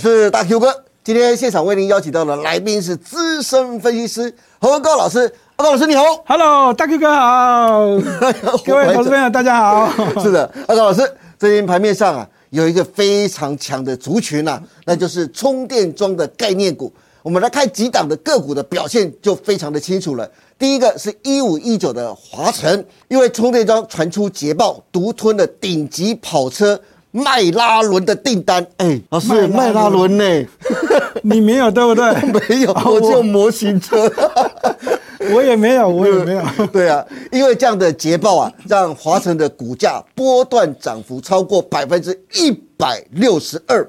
是大 Q 哥。今天现场为您邀请到的来宾是资深分析师何高老师。何高老师你好，Hello，大 Q 哥好，各位投资朋友大家好。是的，何高老师，最近盘面上啊有一个非常强的族群啊，那就是充电桩的概念股。我们来看几档的个股的表现就非常的清楚了。第一个是一五一九的华晨，因为充电桩传出捷报，独吞了顶级跑车迈拉伦的订单。哎，老师，迈拉伦呢？你没有对不对？没有，我就模型车。我也没有，我也没有。对啊，因为这样的捷报啊，让华晨的股价波段涨幅超过百分之一百六十二。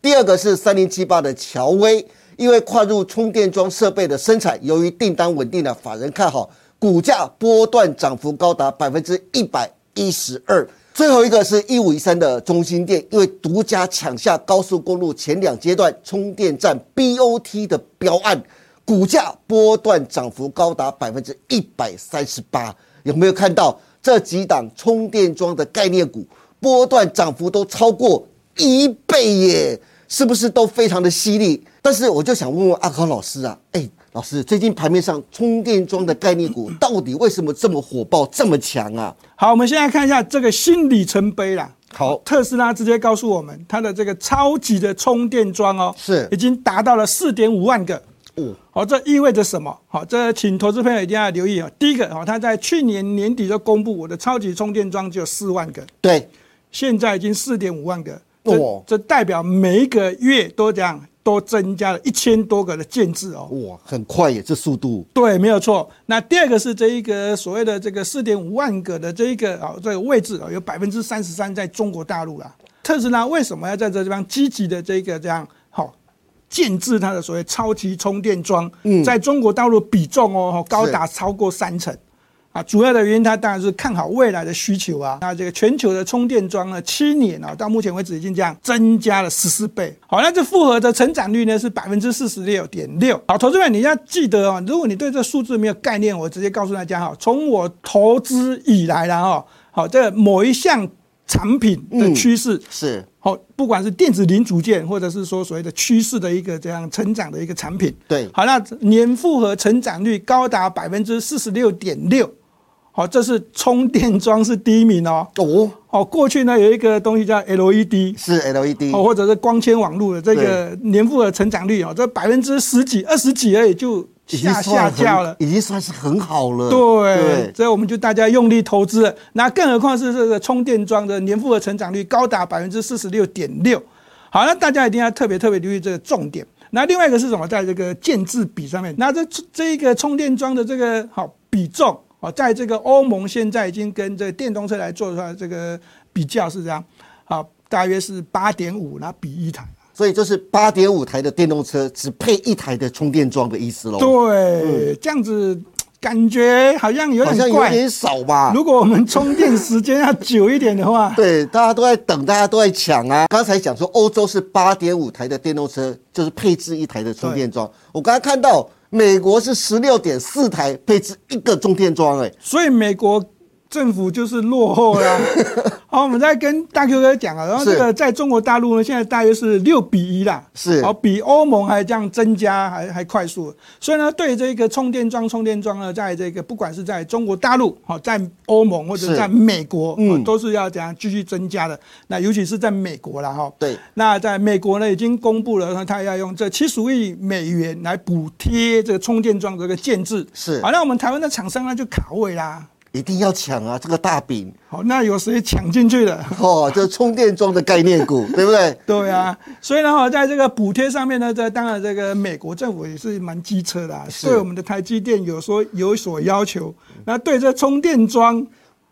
第二个是三零七八的乔威。因为跨入充电桩设备的生产，由于订单稳定的法人看好，股价波段涨幅高达百分之一百一十二。最后一个是一五一三的中心店，因为独家抢下高速公路前两阶段充电站 BOT 的标案，股价波段涨幅高达百分之一百三十八。有没有看到这几档充电桩的概念股波段涨幅都超过一倍耶？是不是都非常的犀利？但是我就想问问阿康老师啊，哎，老师，最近盘面上充电桩的概念股到底为什么这么火爆、这么强啊？好，我们现在看一下这个新里程碑啦。好，特斯拉直接告诉我们，它的这个超级的充电桩哦，是已经达到了四点五万个。哦，好，这意味着什么？好，这请投资朋友一定要留意啊。第一个，哦，它在去年年底就公布，我的超级充电桩只有四万个，对，现在已经四点五万个。这这代表每一个月都这样，都增加了一千多个的建制哦。哇，很快耶，这速度。对，没有错。那第二个是这一个所谓的这个四点五万个的这一个啊，这个位置啊，有百分之三十三在中国大陆啦。特斯拉为什么要在这地方积极的这个这样好建制它的所谓超级充电桩？嗯，在中国大陆比重哦，高达超过三成。啊，主要的原因，它当然是看好未来的需求啊。那这个全球的充电桩呢，七年啊，到目前为止已经这样增加了十四倍。好，那这复合的成长率呢是百分之四十六点六。好，投资者你要记得哦，如果你对这数字没有概念，我直接告诉大家哈，从我投资以来了哈，好，这某一项产品的趋势是好，不管是电子零组件，或者是说所谓的趋势的一个这样成长的一个产品，对，好，那年复合成长率高达百分之四十六点六。好，这是充电桩是第一名哦。哦，好，过去呢有一个东西叫 LED，是 LED，哦，或者是光纤网络的这个年复合成长率哦，这百分之十几、二十几而已就下下降了，已经算是很好了。对，所以我们就大家用力投资，那更何况是这个充电桩的年复合成长率高达百分之四十六点六。好，那大家一定要特别特别留意这个重点。那另外一个是什么？在这个建制比上面，那这这一个充电桩的这个好比重。哦，在这个欧盟现在已经跟这个电动车来做出来这个比较是这样，好，大约是八点五，那比一台，所以就是八点五台的电动车只配一台的充电桩的意思喽。对，这样子感觉好像有点好像有点少吧。如果我们充电时间要久一点的话，对，大家都在等，大家都在抢啊。刚才讲说欧洲是八点五台的电动车，就是配置一台的充电桩。我刚才看到。美国是十六点四台配置一个充电桩，哎，所以美国。政府就是落后啦。好，我们再跟大 Q 哥讲啊，然后这个在中国大陆呢，现在大约是六比一啦，是，好，比欧盟还这样增加，还还快速。所以呢，对这个充电桩，充电桩呢，在这个不管是在中国大陆，好，在欧盟或者在美国，嗯，都是要这样继续增加的。那尤其是在美国了哈，对，那在美国呢，已经公布了，他要用这七十亿美元来补贴这个充电桩这个建制，是。好，那我们台湾的厂商呢，就卡位啦。一定要抢啊！这个大饼，好，那有谁抢进去了？哦，这充电桩的概念股，对不对？对啊，所以呢，哈，在这个补贴上面呢，这当然这个美国政府也是蛮机车的，对我们的台积电有说有所要求。那对这充电桩，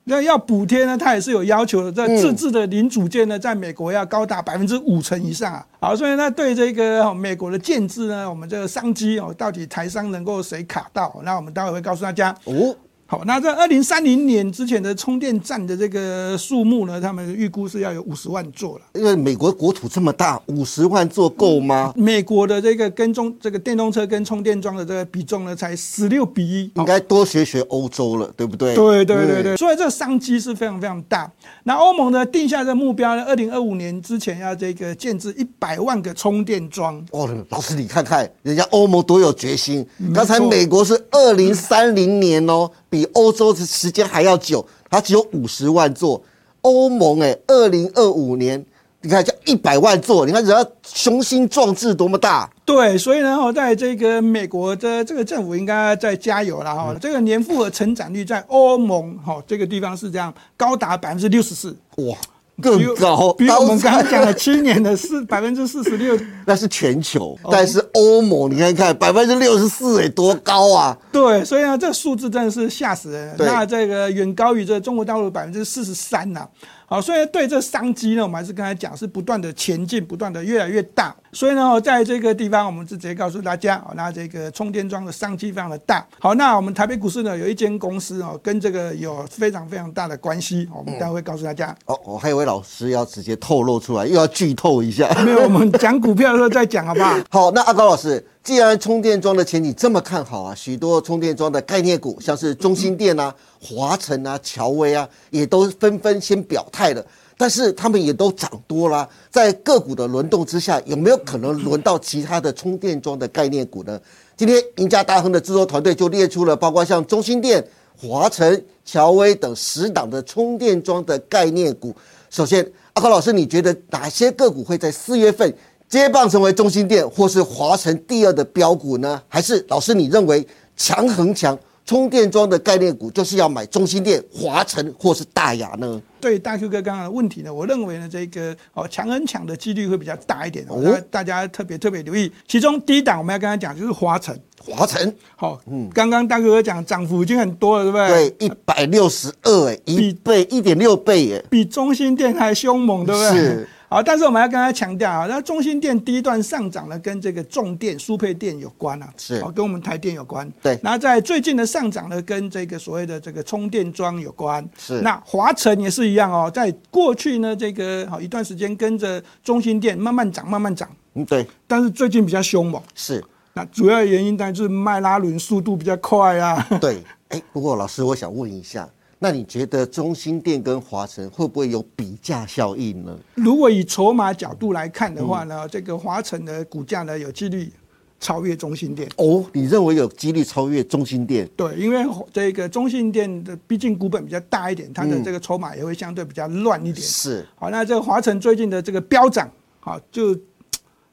那要补贴呢，它也是有要求的。这自制的零组件呢，在美国要高达百分之五成以上啊。好，所以呢，对这个美国的建制呢，我们这个商机哦，到底台商能够谁卡到？那我们待会会告诉大家哦。好，那在二零三零年之前的充电站的这个数目呢，他们预估是要有五十万座了。因为美国国土这么大，五十万座够吗？美国的这个跟中这个电动车跟充电桩的这个比重呢，才十六比一。应该多学学欧洲了，对不对？对对对对，所以这个商机是非常非常大。那欧盟呢定下的目标呢，二零二五年之前要这个建制一百万个充电桩。哦，老师你看看人家欧盟多有决心。刚才美国是二零三零年哦，比欧洲的时间还要久，它只有五十万座。欧盟哎，二零二五年你看叫一百万座，你看人家雄心壮志多么大。对，所以呢，哦，在这个美国的这个政府应该在加油了哈。这个年复合成长率在欧盟哈这个地方是这样，高达百分之六十四，哇，更高，比我们刚刚讲的七年的四百分之四十六。那是全球，但是欧盟你看看百分之六十四，哎，多高啊！对，所以呢，这个数字真的是吓死人那这个远高于这中国大陆百分之四十三呐。好，所以对这商机呢，我们还是刚才讲是不断的前进，不断的越来越大。所以呢，在这个地方，我们是直接告诉大家，哦，那这个充电桩的商机非常的大。好，那我们台北股市呢，有一间公司哦，跟这个有非常非常大的关系，哦我们待会会告诉大家。哦，我还以为老师要直接透露出来，又要剧透一下。没有，我们讲股票的时候再讲，好不好？好，那阿高老师，既然充电桩的前景这么看好啊，许多充电桩的概念股，像是中兴电啊、华晨啊、乔威啊，也都纷纷先表态了。但是他们也都涨多啦，在个股的轮动之下，有没有可能轮到其他的充电桩的概念股呢？今天赢家大亨的制作团队就列出了包括像中兴电、华晨、乔威等十档的充电桩的概念股。首先，阿高老师，你觉得哪些个股会在四月份接棒成为中心店或是华晨第二的标股呢？还是老师你认为强恒强充电桩的概念股就是要买中心店、华晨或是大雅呢？对大 Q 哥刚刚的问题呢，我认为呢，这个哦强很强的几率会比较大一点哦，大家特别特别留意。其中第一档我们要跟他讲就是华晨，华晨好、嗯刚刚大 Q 哥讲涨幅已经很多了，对不对？对，一百六十二哎，一倍一点六倍哎，比中心店还凶猛，对不对？是。好，但是我们要跟他强调啊，那中心电第一段上涨呢，跟这个重电、输配电有关啊，是哦，跟我们台电有关。对那在最近的上涨呢，跟这个所谓的这个充电桩有关。是那华晨也是一样哦，在过去呢，这个好一段时间跟着中心电慢慢涨，慢慢涨，嗯对，但是最近比较凶猛。是，那主要原因当然就是迈拉伦速度比较快啊。对，哎，不过老师，我想问一下，那你觉得中心店跟华晨会不会有比价效应呢？如果以筹码角度来看的话呢，这个华晨的股价呢有几率超越中心店。哦，你认为有几率超越中心店？对，因为这个中心店的毕竟股本比较大一点，它的这个筹码也会相对比较乱一点。是，好，那这个华晨最近的这个飙涨，好就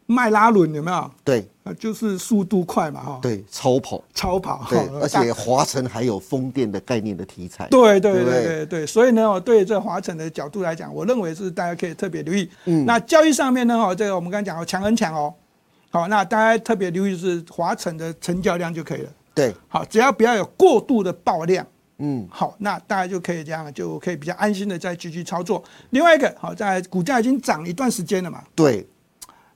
迈拉伦有没有？对啊，就是速度快嘛，哈，对，超跑，超跑，对哈，而且华晨还有风电的概念的题材。对对对对不对对对，所以呢，我对这华晨的角度来讲，我认为是大家可以特别留意。嗯，那交易上面呢，哈，这个我们刚刚讲哦，强很强哦，好，那大家特别留意是华晨的成交量就可以了。对，好，只要不要有过度的爆量。嗯，好，那大家就可以这样，就可以比较安心的再继续操作。另外一个，好，在股价已经涨一段时间了嘛，对，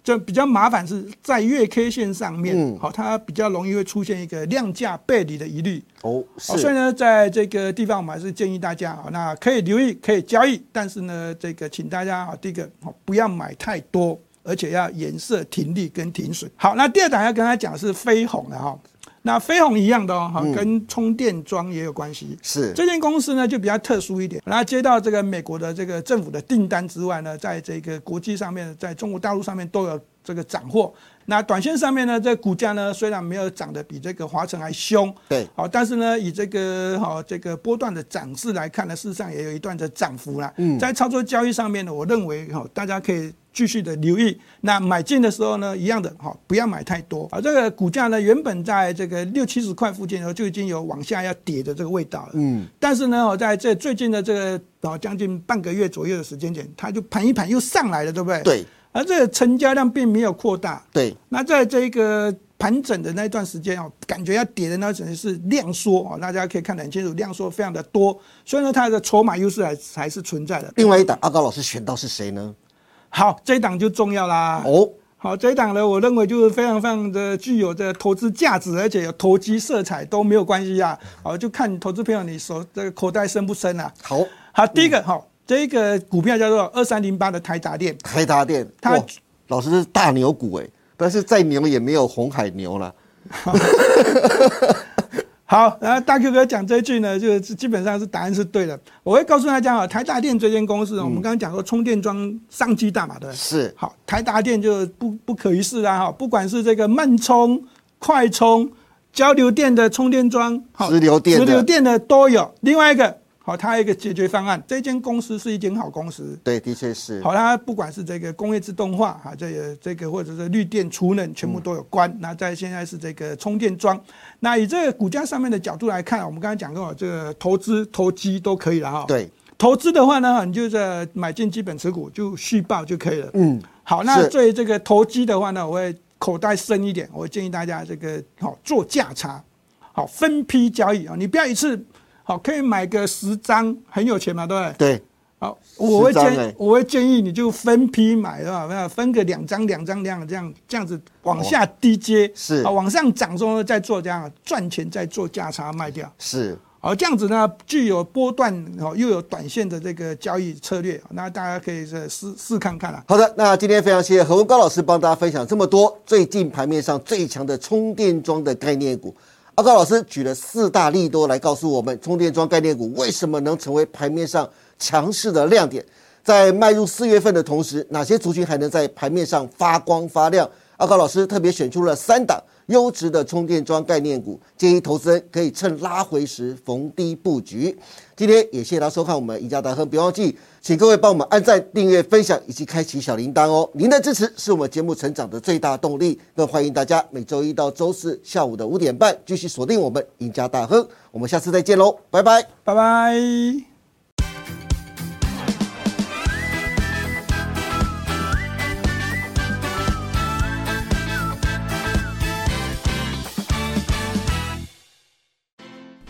就比较麻烦是在月 K 线上面，嗯好，它比较容易会出现一个量价背离的疑虑。哦，好，所以，呢，在这个地方我们还是建议大家啊，那可以留意，可以交易，但是呢，这个请大家啊，第一个好不要买太多，而且要颜色停利跟停损。好，那第二档要跟他讲是飞鸿的哈，那飞鸿一样的哦，哈，跟充电桩也有关系。是，这间公司呢就比较特殊一点，然后接到这个美国的这个政府的订单之外呢，在这个国际上面，在中国大陆上面都有这个涨货。那短线上面呢，这股价呢虽然没有涨得比这个华晨还凶，对，好，但是呢，以这个好、这个波段的涨势来看呢，事实上也有一段的涨幅啦。嗯，在操作交易上面呢，我认为哈、大家可以继续的留意。那买进的时候呢，一样的哈、不要买太多。啊，这个股价呢，原本在这个六七十块附近的时候就已经有往下要跌的这个味道了。嗯，但是呢，我在这最近的这个哦将近半个月左右的时间点，它就盘一盘又上来了，对不对？。对，而这个成交量并没有扩大，对，那在这个盘整的那一段时间哦，感觉要跌的那阵是量缩哦，大家可以看得很清楚，量缩非常的多，所以呢，它的筹码优势还还是存在的。另外一档阿高老师选到是谁呢？好，这一档就重要啦。哦，好，这一档呢，我认为就是非常非常的具有这投资价值，而且有投机色彩都没有关系啊。好，就看投资朋友你手这个口袋深不深啊。好，好，第一个好，这一个股票叫做二三零八的台达电，台达电，它老师是大牛股哎，但是再牛也没有红海牛了。好，然后大 Q 哥讲这一句呢，就是基本上是答案是对的。我会告诉大家啊，台达电这间公司，我们刚刚讲过充电桩商机大嘛，对不对？是，好，台达电就不不可一世啦哈，不管是这个慢充、快充、交流电的充电桩，好直流电的直流电的都有。另外一个，好，它有一个解决方案，这间公司是一间好公司。对，的确是。好，它不管是这个工业自动化啊，这个这个或者是绿电储能，全部都有关。那在现在是这个充电桩，那以这个股价上面的角度来看，我们刚才讲过，这个投资投机都可以了哈。对，投资的话呢，你就是买进基本持股就续报就可以了。嗯，好，那是对于这个投机的话呢，我会口袋深一点，我建议大家这个好做价差，好分批交易啊，你不要一次好可以买个十张，很有钱嘛，对不对？对，好，我会10张欸建我会建议你就分批买，对吧？那分个两张、两张、两张这样这样子往下低接，是啊，往上涨之后呢再做这样赚钱，再做价差卖掉。是。好，这样子呢，具有波段哦，又有短线的这个交易策略，那大家可以是试试看看啊。好的，那今天非常谢谢何文高老师帮大家分享这么多最近盘面上最强的充电桩的概念股。阿高老师举了四大利多来告诉我们，充电桩概念股为什么能成为盘面上强势的亮点。在迈入四月份的同时，哪些族群还能在盘面上发光发亮？阿高老师特别选出了三档优质的充电桩概念股，建议投资人可以趁拉回时逢低布局。今天也谢谢大家收看我们赢家大亨，别忘记请各位帮我们按赞、订阅、分享以及开启小铃铛哦。您的支持是我们节目成长的最大动力，更欢迎大家每周一到周四下午的五点半继续锁定我们赢家大亨。我们下次再见喽，拜拜。拜拜。